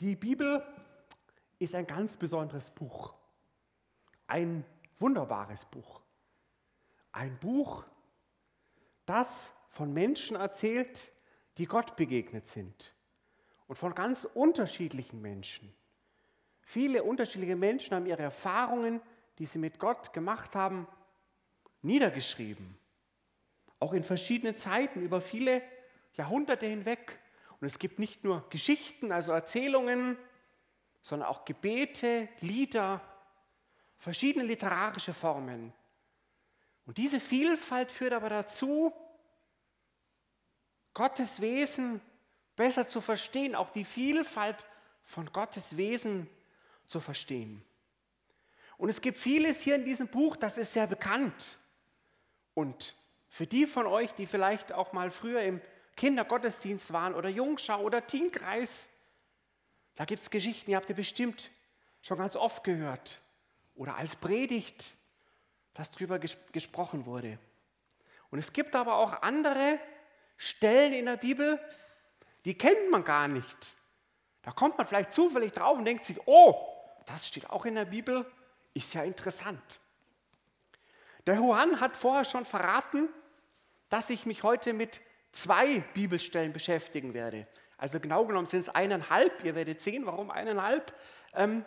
Die Bibel ist ein ganz besonderes Buch. Ein wunderbares Buch. Ein Buch, das von Menschen erzählt, die Gott begegnet sind. Und von ganz unterschiedlichen Menschen. Viele unterschiedliche Menschen haben ihre Erfahrungen, die sie mit Gott gemacht haben, niedergeschrieben. Auch in verschiedenen Zeiten, über viele Jahrhunderte hinweg. Und es gibt nicht nur Geschichten, also Erzählungen, sondern auch Gebete, Lieder, verschiedene literarische Formen. Und diese Vielfalt führt aber dazu, Gottes Wesen besser zu verstehen, auch die Vielfalt von Gottes Wesen zu verstehen. Und es gibt vieles hier in diesem Buch, das ist sehr bekannt. Und für die von euch, die vielleicht auch mal früher im Kindergottesdienst waren oder Jungschau oder Teenkreis, da gibt es Geschichten, die habt ihr bestimmt schon ganz oft gehört oder als Predigt, dass darüber ges gesprochen wurde. Und es gibt aber auch andere Stellen in der Bibel, die kennt man gar nicht. Da kommt man vielleicht zufällig drauf und denkt sich, oh, das steht auch in der Bibel, ist ja interessant. Der Juan hat vorher schon verraten, dass ich mich heute mit zwei Bibelstellen beschäftigen werde. Also genau genommen sind es eineinhalb. Ihr werdet sehen, warum eineinhalb. Ähm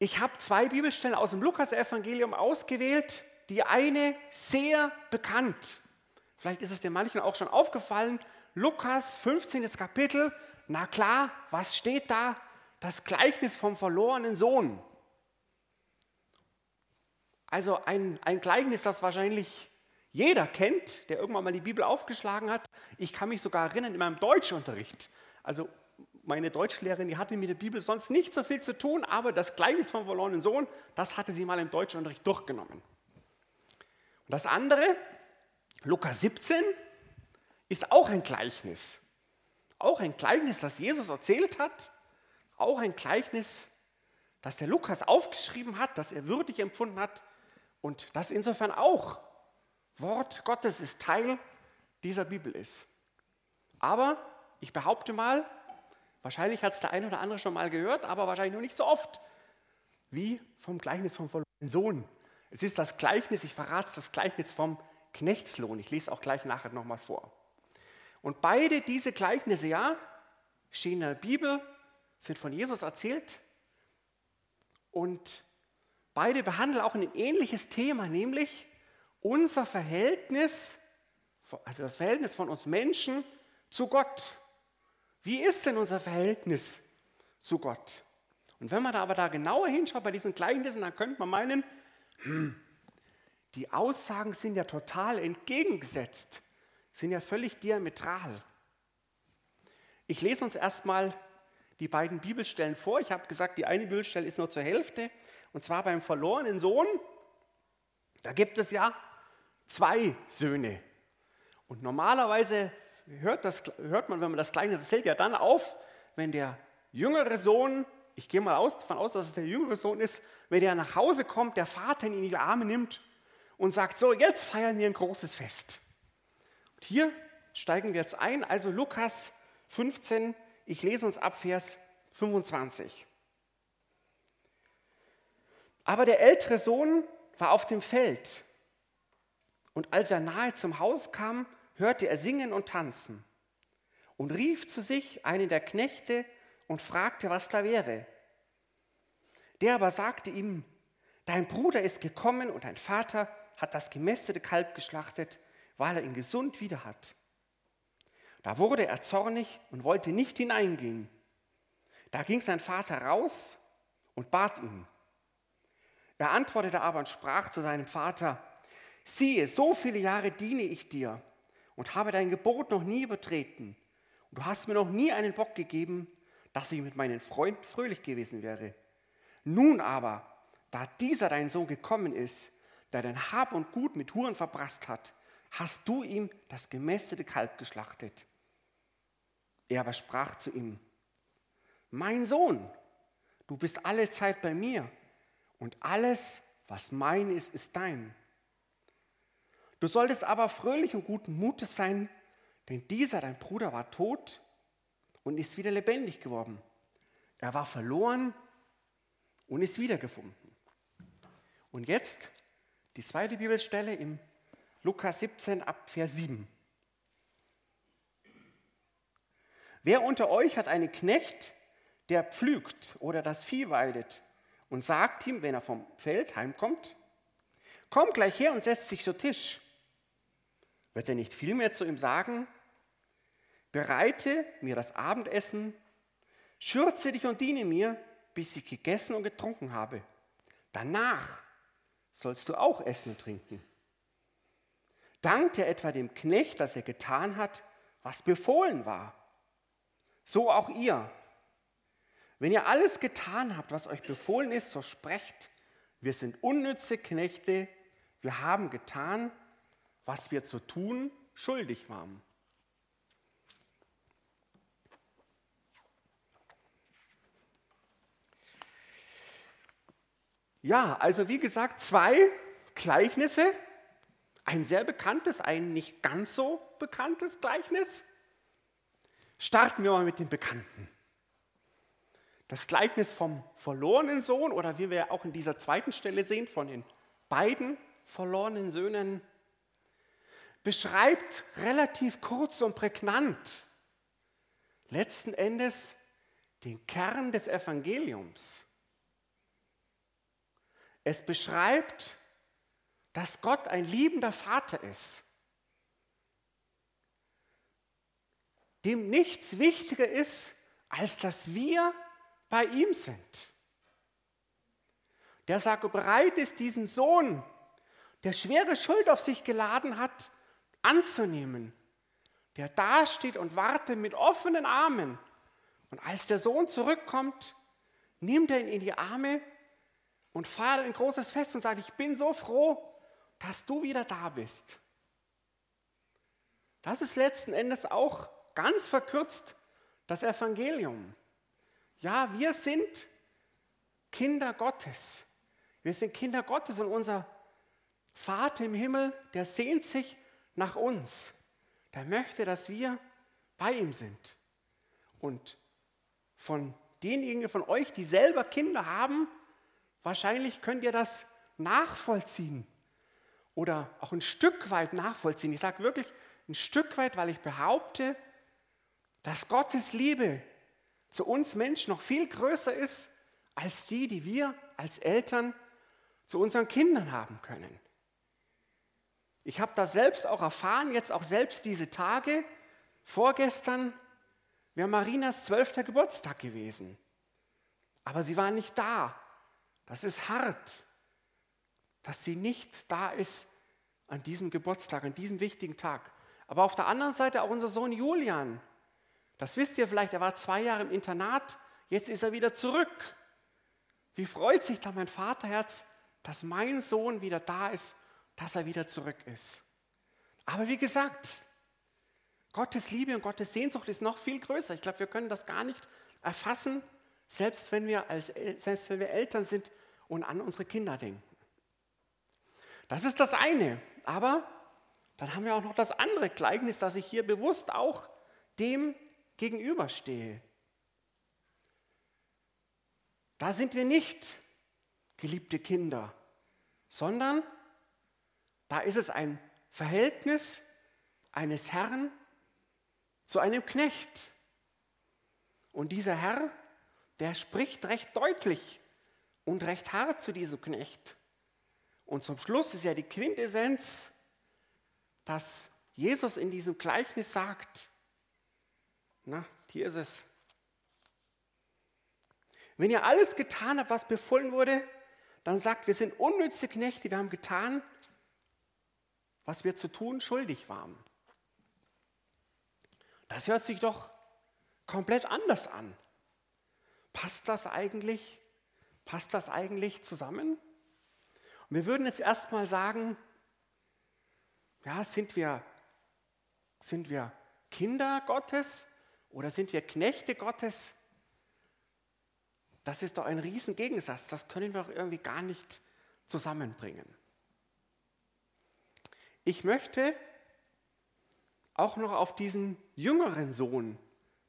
ich habe zwei Bibelstellen aus dem Lukas-Evangelium ausgewählt. Die eine sehr bekannt. Vielleicht ist es den manchen auch schon aufgefallen. Lukas 15. Kapitel. Na klar, was steht da? Das Gleichnis vom verlorenen Sohn. Also ein, ein Gleichnis, das wahrscheinlich jeder kennt, der irgendwann mal die Bibel aufgeschlagen hat. Ich kann mich sogar erinnern in meinem Deutschunterricht. Also meine Deutschlehrerin, die hatte mit der Bibel sonst nicht so viel zu tun, aber das Gleichnis vom verlorenen Sohn, das hatte sie mal im Deutschunterricht durchgenommen. Und das andere, Lukas 17, ist auch ein Gleichnis. Auch ein Gleichnis, das Jesus erzählt hat. Auch ein Gleichnis, das der Lukas aufgeschrieben hat, das er würdig empfunden hat und das insofern auch Wort Gottes ist, Teil dieser Bibel ist. Aber ich behaupte mal, wahrscheinlich hat es der eine oder andere schon mal gehört, aber wahrscheinlich noch nicht so oft, wie vom Gleichnis vom verlorenen Sohn. Es ist das Gleichnis, ich verrate es, das Gleichnis vom Knechtslohn. Ich lese auch gleich nachher nochmal vor. Und beide diese Gleichnisse, ja, stehen in der Bibel, sind von Jesus erzählt und beide behandeln auch ein ähnliches Thema, nämlich unser Verhältnis, also das Verhältnis von uns Menschen zu Gott. Wie ist denn unser Verhältnis zu Gott? Und wenn man da aber da genauer hinschaut bei diesen Gleichnissen, dann könnte man meinen, hm, die Aussagen sind ja total entgegengesetzt, sind ja völlig diametral. Ich lese uns erstmal die beiden Bibelstellen vor. Ich habe gesagt, die eine Bibelstelle ist nur zur Hälfte, und zwar beim verlorenen Sohn. Da gibt es ja zwei Söhne. Und normalerweise hört, das, hört man, wenn man das Kleine erzählt, ja dann auf, wenn der jüngere Sohn, ich gehe mal aus, davon aus, dass es der jüngere Sohn ist, wenn der nach Hause kommt, der Vater ihn in die Arme nimmt und sagt, so, jetzt feiern wir ein großes Fest. Und hier steigen wir jetzt ein, also Lukas 15, ich lese uns ab Vers 25. Aber der ältere Sohn war auf dem Feld und als er nahe zum Haus kam, hörte er singen und tanzen und rief zu sich einen der Knechte und fragte, was da wäre. Der aber sagte ihm, dein Bruder ist gekommen und dein Vater hat das gemästete Kalb geschlachtet, weil er ihn gesund wieder hat. Da wurde er zornig und wollte nicht hineingehen. Da ging sein Vater raus und bat ihn. Er antwortete aber und sprach zu seinem Vater, siehe, so viele Jahre diene ich dir und habe dein Gebot noch nie übertreten. Und du hast mir noch nie einen Bock gegeben, dass ich mit meinen Freunden fröhlich gewesen wäre. Nun aber, da dieser dein Sohn gekommen ist, der dein Hab und Gut mit Huren verprasst hat, hast du ihm das gemästete Kalb geschlachtet. Er aber sprach zu ihm, mein Sohn, du bist alle Zeit bei mir und alles, was mein ist, ist dein. Du solltest aber fröhlich und guten Mutes sein, denn dieser, dein Bruder, war tot und ist wieder lebendig geworden. Er war verloren und ist wiedergefunden. Und jetzt die zweite Bibelstelle im Lukas 17 ab Vers 7. Wer unter euch hat einen Knecht, der pflügt oder das Vieh weidet und sagt ihm, wenn er vom Feld heimkommt, komm gleich her und setz dich zu Tisch. Wird er nicht vielmehr zu ihm sagen, bereite mir das Abendessen, schürze dich und diene mir, bis ich gegessen und getrunken habe. Danach sollst du auch essen und trinken. Dankt er etwa dem Knecht, dass er getan hat, was befohlen war? So auch ihr. Wenn ihr alles getan habt, was euch befohlen ist, so sprecht, wir sind unnütze Knechte, wir haben getan, was wir zu tun schuldig waren. Ja, also wie gesagt, zwei Gleichnisse, ein sehr bekanntes, ein nicht ganz so bekanntes Gleichnis. Starten wir mal mit dem Bekannten. Das Gleichnis vom verlorenen Sohn oder wie wir auch in dieser zweiten Stelle sehen, von den beiden verlorenen Söhnen, beschreibt relativ kurz und prägnant letzten Endes den Kern des Evangeliums. Es beschreibt, dass Gott ein liebender Vater ist, dem nichts wichtiger ist, als dass wir bei ihm sind. Der sagt, bereit ist, diesen Sohn, der schwere Schuld auf sich geladen hat, anzunehmen. Der dasteht und wartet mit offenen Armen. Und als der Sohn zurückkommt, nimmt er ihn in die Arme und feiert ein großes Fest und sagt, ich bin so froh, dass du wieder da bist. Das ist letzten Endes auch ganz verkürzt das Evangelium. Ja, wir sind Kinder Gottes. Wir sind Kinder Gottes und unser Vater im Himmel, der sehnt sich nach uns. Der möchte, dass wir bei ihm sind. Und von denjenigen von euch, die selber Kinder haben, wahrscheinlich könnt ihr das nachvollziehen oder auch ein Stück weit nachvollziehen. Ich sage wirklich ein Stück weit, weil ich behaupte, dass Gottes Liebe zu uns Menschen noch viel größer ist als die, die wir als Eltern zu unseren Kindern haben können. Ich habe das selbst auch erfahren, jetzt auch selbst diese Tage. Vorgestern wäre Marinas zwölfter Geburtstag gewesen. Aber sie war nicht da. Das ist hart, dass sie nicht da ist an diesem Geburtstag, an diesem wichtigen Tag. Aber auf der anderen Seite auch unser Sohn Julian. Das wisst ihr vielleicht, er war zwei Jahre im Internat, jetzt ist er wieder zurück. Wie freut sich da mein Vaterherz, dass mein Sohn wieder da ist, dass er wieder zurück ist. Aber wie gesagt, Gottes Liebe und Gottes Sehnsucht ist noch viel größer. Ich glaube, wir können das gar nicht erfassen, selbst wenn wir, als, selbst wenn wir Eltern sind und an unsere Kinder denken. Das ist das eine. Aber dann haben wir auch noch das andere Gleichnis, dass ich hier bewusst auch dem gegenüberstehe. Da sind wir nicht geliebte Kinder, sondern da ist es ein Verhältnis eines Herrn zu einem Knecht. Und dieser Herr, der spricht recht deutlich und recht hart zu diesem Knecht. Und zum Schluss ist ja die Quintessenz, dass Jesus in diesem Gleichnis sagt, na, hier ist es. Wenn ihr alles getan habt, was befohlen wurde, dann sagt, wir sind unnütze Knechte, wir haben getan, was wir zu tun schuldig waren. Das hört sich doch komplett anders an. Passt das eigentlich? Passt das eigentlich zusammen? Und wir würden jetzt erstmal sagen, ja, sind wir, sind wir Kinder Gottes oder sind wir Knechte Gottes? Das ist doch ein Riesengegensatz. Das können wir doch irgendwie gar nicht zusammenbringen. Ich möchte auch noch auf diesen jüngeren Sohn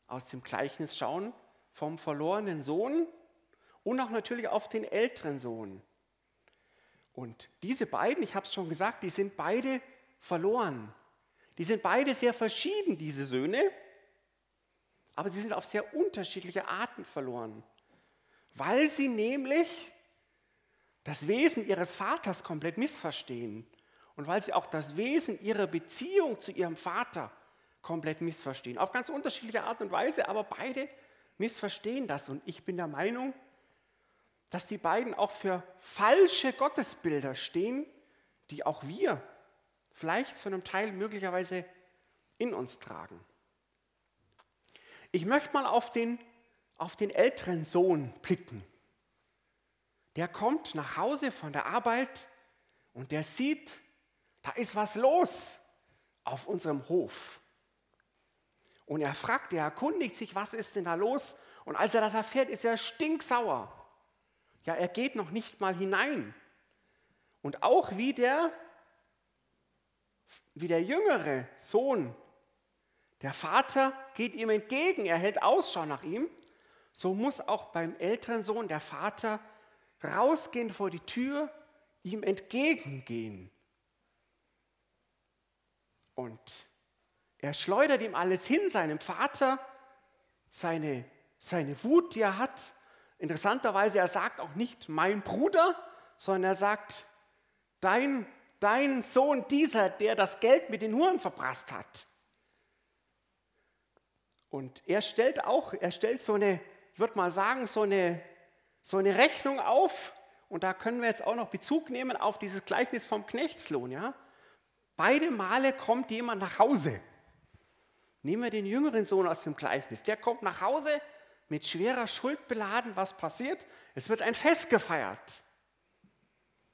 aus dem Gleichnis schauen vom verlorenen Sohn und auch natürlich auf den älteren Sohn. Und diese beiden, ich habe es schon gesagt, die sind beide verloren. Die sind beide sehr verschieden, diese Söhne, aber sie sind auf sehr unterschiedliche Arten verloren, weil sie nämlich das Wesen ihres Vaters komplett missverstehen und weil sie auch das Wesen ihrer Beziehung zu ihrem Vater komplett missverstehen. Auf ganz unterschiedliche Art und Weise, aber beide missverstehen das. Und ich bin der Meinung, dass die beiden auch für falsche Gottesbilder stehen, die auch wir vielleicht zu einem Teil möglicherweise in uns tragen. Ich möchte mal auf den, auf den älteren Sohn blicken. Der kommt nach Hause von der Arbeit und der sieht, da ist was los auf unserem Hof. Und er fragt, er erkundigt sich, was ist denn da los? Und als er das erfährt, ist er stinksauer. Ja, er geht noch nicht mal hinein. Und auch wie der, wie der jüngere Sohn, der Vater geht ihm entgegen, er hält Ausschau nach ihm, so muss auch beim älteren Sohn der Vater rausgehen vor die Tür, ihm entgegengehen. Und er schleudert ihm alles hin, seinem Vater, seine, seine Wut, die er hat. Interessanterweise, er sagt auch nicht mein Bruder, sondern er sagt dein, dein Sohn, dieser, der das Geld mit den Huren verprasst hat. Und er stellt auch, er stellt so eine, ich würde mal sagen, so eine so eine Rechnung auf, und da können wir jetzt auch noch Bezug nehmen auf dieses Gleichnis vom Knechtslohn. Ja? Beide Male kommt jemand nach Hause. Nehmen wir den jüngeren Sohn aus dem Gleichnis. Der kommt nach Hause mit schwerer Schuld beladen. Was passiert? Es wird ein Fest gefeiert.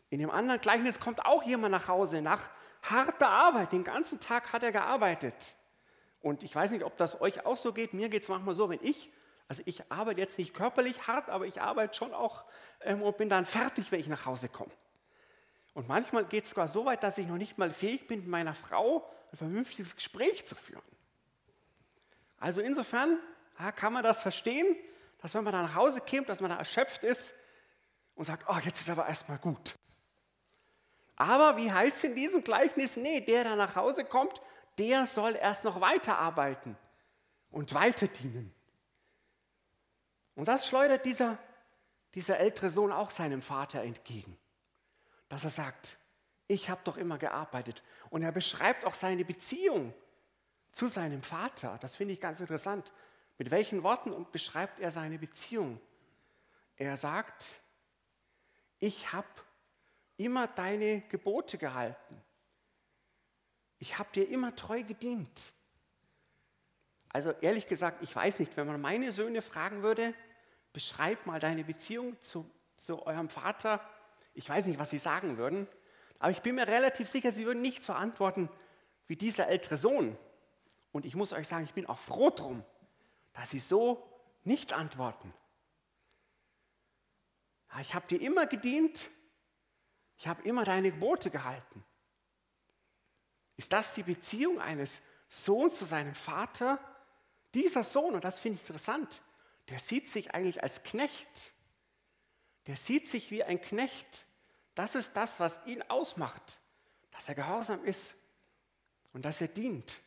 In dem anderen Gleichnis kommt auch jemand nach Hause nach harter Arbeit. Den ganzen Tag hat er gearbeitet. Und ich weiß nicht, ob das euch auch so geht. Mir geht es manchmal so, wenn ich also ich arbeite jetzt nicht körperlich hart, aber ich arbeite schon auch ähm, und bin dann fertig, wenn ich nach Hause komme. Und manchmal geht es sogar so weit, dass ich noch nicht mal fähig bin, mit meiner Frau ein vernünftiges Gespräch zu führen. Also insofern kann man das verstehen, dass wenn man dann nach Hause kommt, dass man da erschöpft ist und sagt, oh, jetzt ist aber erstmal gut. Aber wie heißt in diesem Gleichnis? Nee, der, der nach Hause kommt, der soll erst noch weiterarbeiten und weiter dienen. Und das schleudert dieser, dieser ältere Sohn auch seinem Vater entgegen. Dass er sagt, ich habe doch immer gearbeitet. Und er beschreibt auch seine Beziehung zu seinem Vater. Das finde ich ganz interessant. Mit welchen Worten beschreibt er seine Beziehung? Er sagt, ich habe immer deine Gebote gehalten. Ich habe dir immer treu gedient. Also ehrlich gesagt, ich weiß nicht, wenn man meine Söhne fragen würde, beschreib mal deine Beziehung zu, zu eurem Vater. Ich weiß nicht, was sie sagen würden, aber ich bin mir relativ sicher, sie würden nicht so antworten wie dieser ältere Sohn. Und ich muss euch sagen, ich bin auch froh drum, dass sie so nicht antworten. Ich habe dir immer gedient, ich habe immer deine Gebote gehalten. Ist das die Beziehung eines Sohns zu seinem Vater? Dieser Sohn, und das finde ich interessant, der sieht sich eigentlich als Knecht. Der sieht sich wie ein Knecht. Das ist das, was ihn ausmacht, dass er gehorsam ist und dass er dient.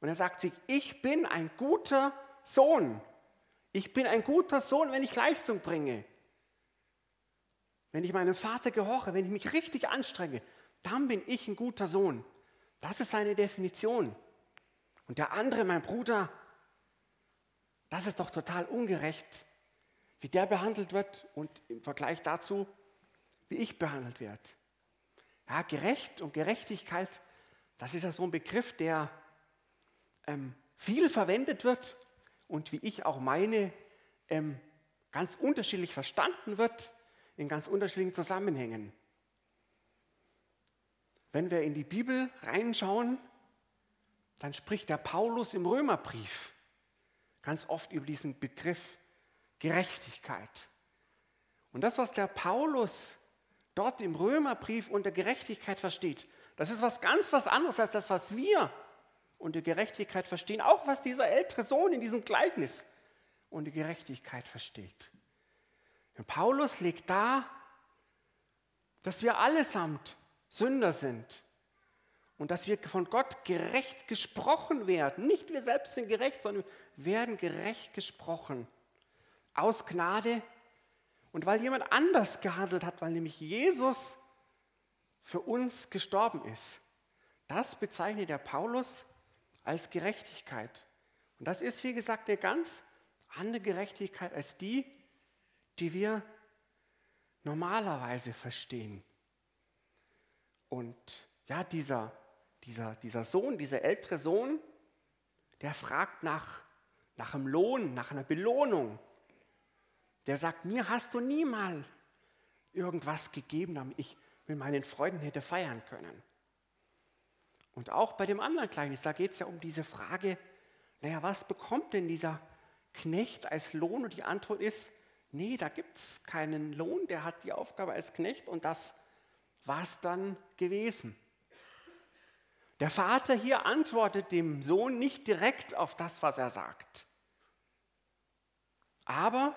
Und er sagt sich, ich bin ein guter Sohn. Ich bin ein guter Sohn, wenn ich Leistung bringe. Wenn ich meinem Vater gehorche, wenn ich mich richtig anstrenge, dann bin ich ein guter Sohn. Das ist seine Definition. Und der andere, mein Bruder, das ist doch total ungerecht, wie der behandelt wird und im Vergleich dazu, wie ich behandelt werde. Ja, gerecht und Gerechtigkeit, das ist ja so ein Begriff, der ähm, viel verwendet wird und wie ich auch meine, ähm, ganz unterschiedlich verstanden wird in ganz unterschiedlichen Zusammenhängen. Wenn wir in die Bibel reinschauen, dann spricht der Paulus im Römerbrief ganz oft über diesen Begriff Gerechtigkeit. Und das, was der Paulus dort im Römerbrief unter Gerechtigkeit versteht, das ist was ganz was anderes als das, was wir unter Gerechtigkeit verstehen, auch was dieser ältere Sohn in diesem Gleichnis unter Gerechtigkeit versteht. Und Paulus legt dar, dass wir allesamt Sünder sind und dass wir von Gott gerecht gesprochen werden. Nicht wir selbst sind gerecht, sondern werden gerecht gesprochen. Aus Gnade und weil jemand anders gehandelt hat, weil nämlich Jesus für uns gestorben ist. Das bezeichnet der Paulus als Gerechtigkeit. Und das ist, wie gesagt, eine ganz andere Gerechtigkeit als die, die wir normalerweise verstehen. Und ja, dieser, dieser, dieser Sohn, dieser ältere Sohn, der fragt nach, nach einem Lohn, nach einer Belohnung. Der sagt, mir hast du nie mal irgendwas gegeben, damit ich mit meinen Freunden hätte feiern können. Und auch bei dem anderen Gleichnis, da geht es ja um diese Frage, naja, was bekommt denn dieser Knecht als Lohn? Und die Antwort ist, nee, da gibt es keinen Lohn, der hat die Aufgabe als Knecht und das war es dann gewesen. Der Vater hier antwortet dem Sohn nicht direkt auf das, was er sagt. Aber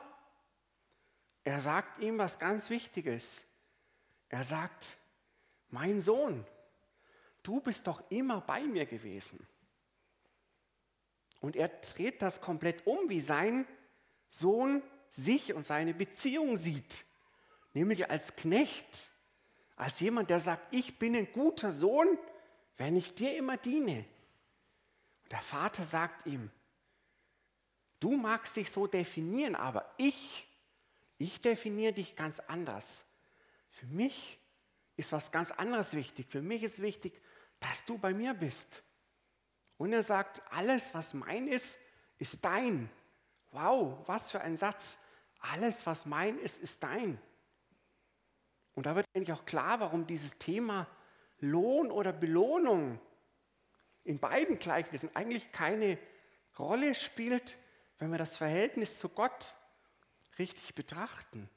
er sagt ihm was ganz Wichtiges. Er sagt, mein Sohn, du bist doch immer bei mir gewesen. Und er dreht das komplett um, wie sein Sohn sich und seine Beziehung sieht. Nämlich als Knecht, als jemand, der sagt, ich bin ein guter Sohn, wenn ich dir immer diene. Und der Vater sagt ihm, du magst dich so definieren, aber ich, ich definiere dich ganz anders. Für mich ist was ganz anderes wichtig. Für mich ist wichtig, dass du bei mir bist. Und er sagt, alles, was mein ist, ist dein. Wow, was für ein Satz. Alles, was mein ist, ist dein. Und da wird eigentlich auch klar, warum dieses Thema Lohn oder Belohnung in beiden Gleichnissen eigentlich keine Rolle spielt, wenn wir das Verhältnis zu Gott richtig betrachten.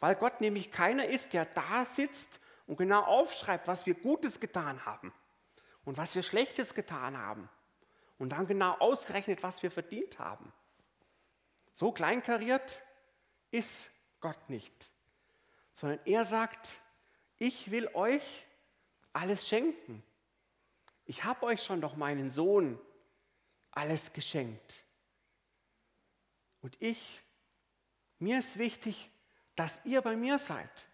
Weil Gott nämlich keiner ist, der da sitzt und genau aufschreibt, was wir Gutes getan haben und was wir Schlechtes getan haben und dann genau ausgerechnet, was wir verdient haben. So kleinkariert ist Gott nicht, sondern er sagt, ich will euch alles schenken. Ich habe euch schon doch meinen Sohn alles geschenkt. Und ich, mir ist wichtig, dass ihr bei mir seid.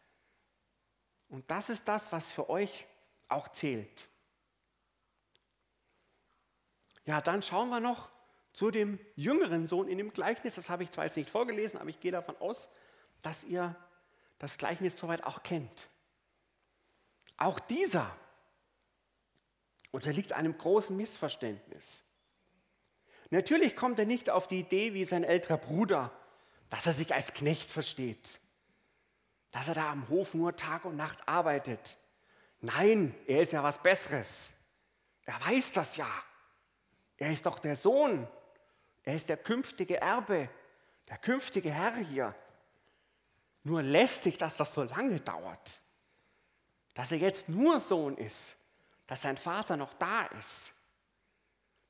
Und das ist das, was für euch auch zählt. Ja, dann schauen wir noch zu dem jüngeren Sohn in dem Gleichnis. Das habe ich zwar jetzt nicht vorgelesen, aber ich gehe davon aus, dass ihr das Gleichnis soweit auch kennt. Auch dieser unterliegt einem großen Missverständnis. Natürlich kommt er nicht auf die Idee wie sein älterer Bruder, dass er sich als Knecht versteht dass er da am Hof nur Tag und Nacht arbeitet. Nein, er ist ja was Besseres. Er weiß das ja. Er ist doch der Sohn. Er ist der künftige Erbe, der künftige Herr hier. Nur lästig, dass das so lange dauert. Dass er jetzt nur Sohn ist, dass sein Vater noch da ist.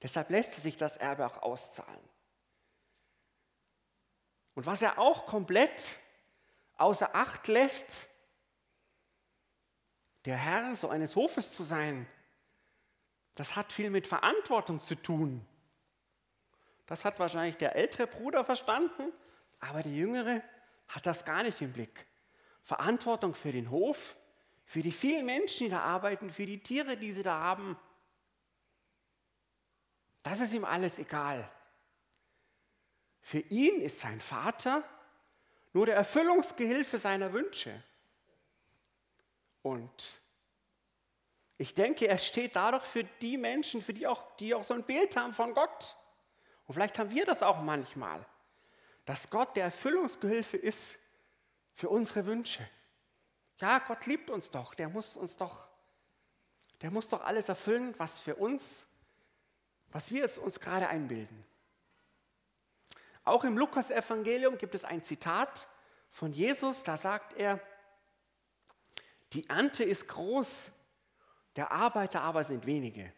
Deshalb lässt er sich das Erbe auch auszahlen. Und was er auch komplett außer Acht lässt, der Herr so eines Hofes zu sein, das hat viel mit Verantwortung zu tun. Das hat wahrscheinlich der ältere Bruder verstanden, aber der jüngere hat das gar nicht im Blick. Verantwortung für den Hof, für die vielen Menschen, die da arbeiten, für die Tiere, die sie da haben. Das ist ihm alles egal. Für ihn ist sein Vater nur der Erfüllungsgehilfe seiner Wünsche. Und ich denke, er steht dadurch für die Menschen, für die auch, die auch so ein Bild haben von Gott. Und vielleicht haben wir das auch manchmal, dass Gott der Erfüllungsgehilfe ist für unsere Wünsche. Ja, Gott liebt uns doch, der muss uns doch, der muss doch alles erfüllen, was für uns, was wir jetzt uns gerade einbilden. Auch im Lukas-Evangelium gibt es ein Zitat von Jesus, da sagt er, die Ernte ist groß, der Arbeiter aber sind wenige.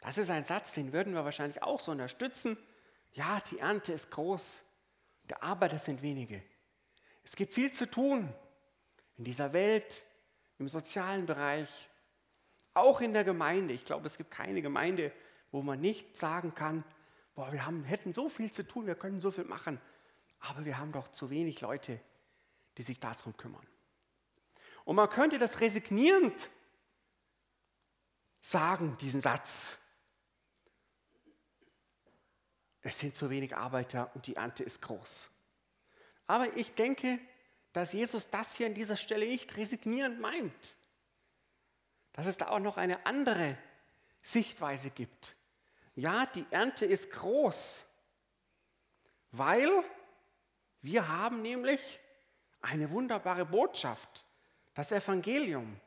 Das ist ein Satz, den würden wir wahrscheinlich auch so unterstützen. Ja, die Ernte ist groß, der Arbeiter sind wenige. Es gibt viel zu tun in dieser Welt, im sozialen Bereich, auch in der Gemeinde. Ich glaube, es gibt keine Gemeinde, wo man nicht sagen kann, boah, wir haben, hätten so viel zu tun, wir können so viel machen, aber wir haben doch zu wenig Leute, die sich darum kümmern. Und man könnte das resignierend sagen, diesen Satz. Es sind zu wenig Arbeiter und die Ernte ist groß. Aber ich denke, dass Jesus das hier an dieser Stelle nicht resignierend meint. Dass es da auch noch eine andere Sichtweise gibt. Ja, die Ernte ist groß, weil wir haben nämlich eine wunderbare Botschaft, das Evangelium.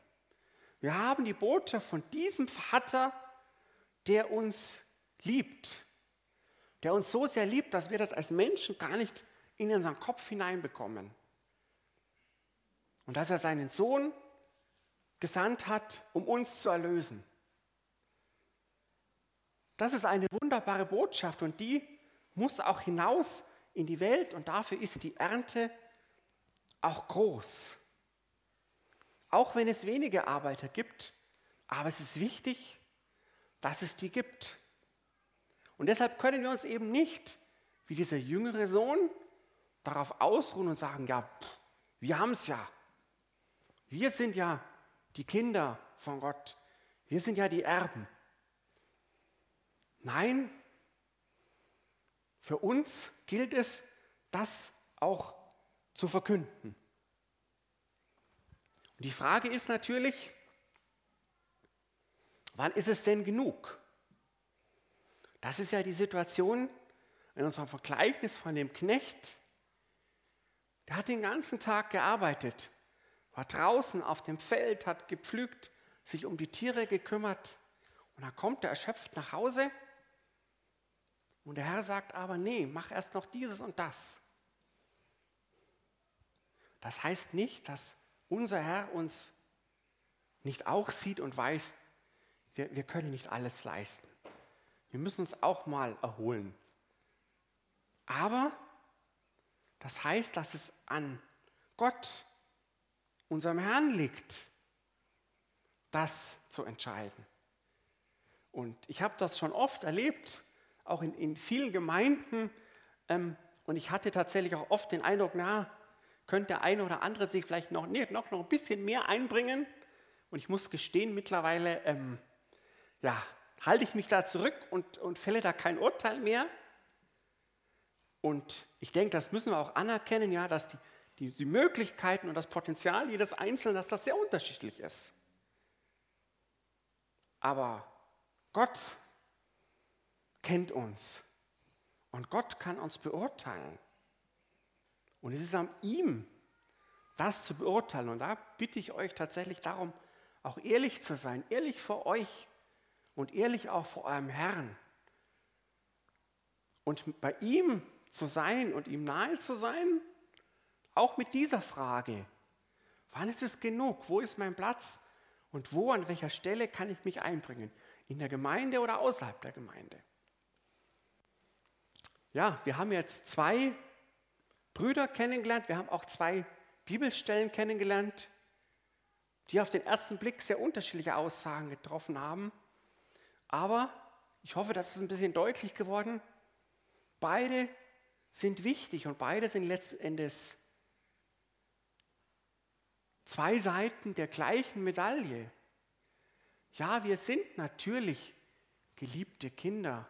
Wir haben die Botschaft von diesem Vater, der uns liebt, der uns so sehr liebt, dass wir das als Menschen gar nicht in unseren Kopf hineinbekommen. Und dass er seinen Sohn gesandt hat, um uns zu erlösen. Das ist eine wunderbare Botschaft und die muss auch hinaus in die Welt und dafür ist die Ernte auch groß. Auch wenn es wenige Arbeiter gibt, aber es ist wichtig, dass es die gibt. Und deshalb können wir uns eben nicht, wie dieser jüngere Sohn, darauf ausruhen und sagen, ja, wir haben es ja. Wir sind ja die Kinder von Gott. Wir sind ja die Erben. Nein, für uns gilt es, das auch zu verkünden. Und die Frage ist natürlich, wann ist es denn genug? Das ist ja die Situation in unserem Vergleichnis von dem Knecht. Der hat den ganzen Tag gearbeitet, war draußen auf dem Feld, hat gepflügt, sich um die Tiere gekümmert. Und dann kommt er erschöpft nach Hause. Und der Herr sagt aber, nee, mach erst noch dieses und das. Das heißt nicht, dass unser Herr uns nicht auch sieht und weiß, wir, wir können nicht alles leisten. Wir müssen uns auch mal erholen. Aber das heißt, dass es an Gott, unserem Herrn liegt, das zu entscheiden. Und ich habe das schon oft erlebt, auch in, in vielen Gemeinden. Ähm, und ich hatte tatsächlich auch oft den Eindruck, na, könnte der eine oder andere sich vielleicht noch, nee, noch, noch ein bisschen mehr einbringen. Und ich muss gestehen, mittlerweile ähm, ja, halte ich mich da zurück und, und fälle da kein Urteil mehr. Und ich denke, das müssen wir auch anerkennen, ja, dass die, die, die Möglichkeiten und das Potenzial jedes Einzelnen, dass das sehr unterschiedlich ist. Aber Gott kennt uns und Gott kann uns beurteilen. Und es ist an ihm, das zu beurteilen. Und da bitte ich euch tatsächlich darum, auch ehrlich zu sein, ehrlich vor euch und ehrlich auch vor eurem Herrn. Und bei ihm zu sein und ihm nahe zu sein, auch mit dieser Frage, wann ist es genug? Wo ist mein Platz? Und wo, an welcher Stelle kann ich mich einbringen? In der Gemeinde oder außerhalb der Gemeinde? Ja, wir haben jetzt zwei Brüder kennengelernt, wir haben auch zwei Bibelstellen kennengelernt, die auf den ersten Blick sehr unterschiedliche Aussagen getroffen haben. Aber ich hoffe, das ist ein bisschen deutlich geworden. Beide sind wichtig und beide sind letzten Endes zwei Seiten der gleichen Medaille. Ja, wir sind natürlich geliebte Kinder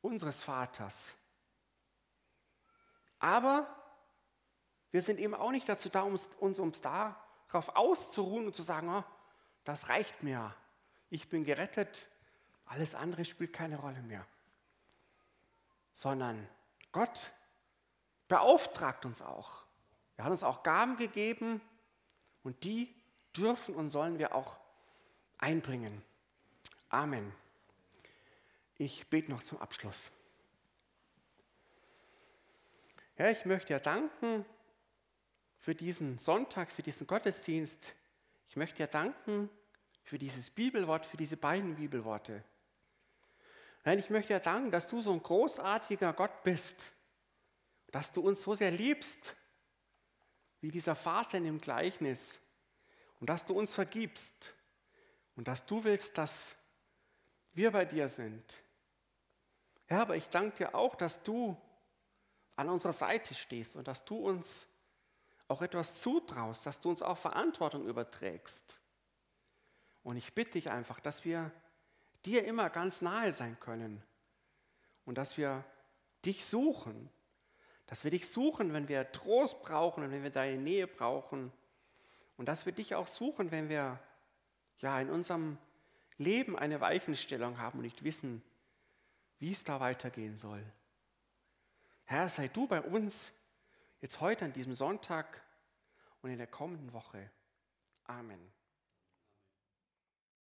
unseres Vaters. Aber wir sind eben auch nicht dazu da, uns, uns ums darauf auszuruhen und zu sagen, oh, das reicht mir. Ich bin gerettet, alles andere spielt keine Rolle mehr. Sondern Gott beauftragt uns auch. Er hat uns auch Gaben gegeben und die dürfen und sollen wir auch einbringen. Amen. Ich bete noch zum Abschluss. Herr, ich möchte dir danken für diesen Sonntag, für diesen Nein, ich möchte dir danken, dass du so ein großartiger Gott bist, dass du uns so sehr liebst, wie dieser Vater in dem Gleichnis, und dass du uns vergibst und dass du willst, dass wir bei dir sind. Herr, aber ich danke dir auch, dass du an unserer Seite stehst und dass du uns auch etwas zutraust, dass du uns auch Verantwortung überträgst. Und ich bitte dich einfach, dass wir dir immer ganz nahe sein können und dass wir dich suchen, dass wir dich suchen, wenn wir Trost brauchen und wenn wir deine Nähe brauchen und dass wir dich auch suchen, wenn wir ja in unserem Leben eine Weichenstellung haben und nicht wissen, wie es da weitergehen soll. Herr, sei du bei uns jetzt heute an diesem Sonntag und in der kommenden Woche. Amen.